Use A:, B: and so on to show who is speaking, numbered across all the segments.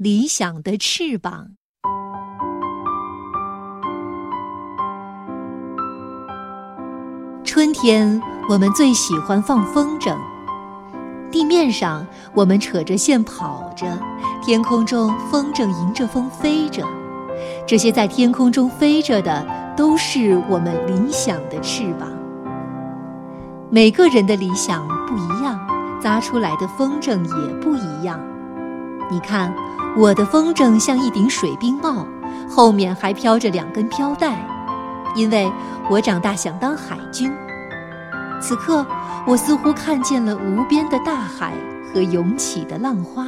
A: 理想的翅膀。春天，我们最喜欢放风筝。地面上，我们扯着线跑着；天空中，风筝迎着风飞着。这些在天空中飞着的，都是我们理想的翅膀。每个人的理想不一样，扎出来的风筝也不一样。你看，我的风筝像一顶水冰帽，后面还飘着两根飘带，因为我长大想当海军。此刻，我似乎看见了无边的大海和涌起的浪花。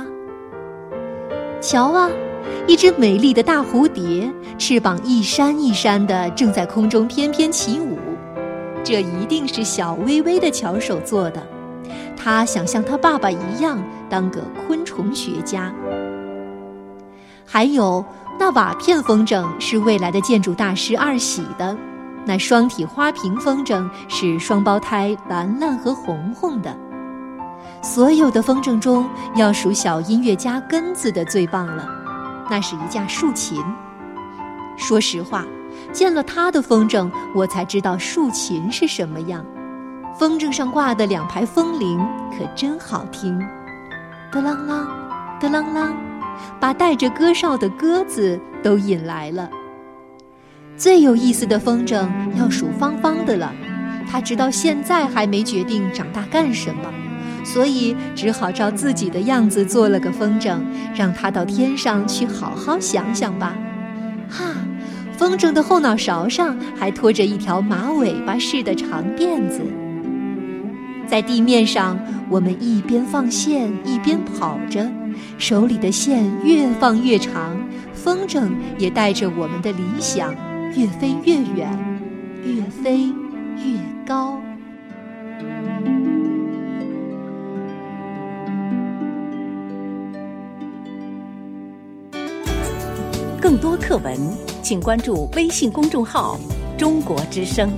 A: 瞧啊，一只美丽的大蝴蝶，翅膀一扇一扇的，正在空中翩翩起舞。这一定是小微微的巧手做的。他想像他爸爸一样，当个昆虫学家。还有那瓦片风筝，是未来的建筑大师二喜的。那双体花瓶风筝是双胞胎兰兰和红红的。所有的风筝中，要数小音乐家根子的最棒了。那是一架竖琴。说实话，见了他的风筝，我才知道竖琴是什么样。风筝上挂的两排风铃可真好听，德啷啷，德啷啷，把带着歌哨的鸽子都引来了。最有意思的风筝要数芳芳的了，她直到现在还没决定长大干什么，所以只好照自己的样子做了个风筝，让她到天上去好好想想吧。哈，风筝的后脑勺上还拖着一条马尾巴似的长辫子。在地面上，我们一边放线一边跑着，手里的线越放越长，风筝也带着我们的理想。越飞越远，越飞越高。
B: 更多课文，请关注微信公众号“中国之声”。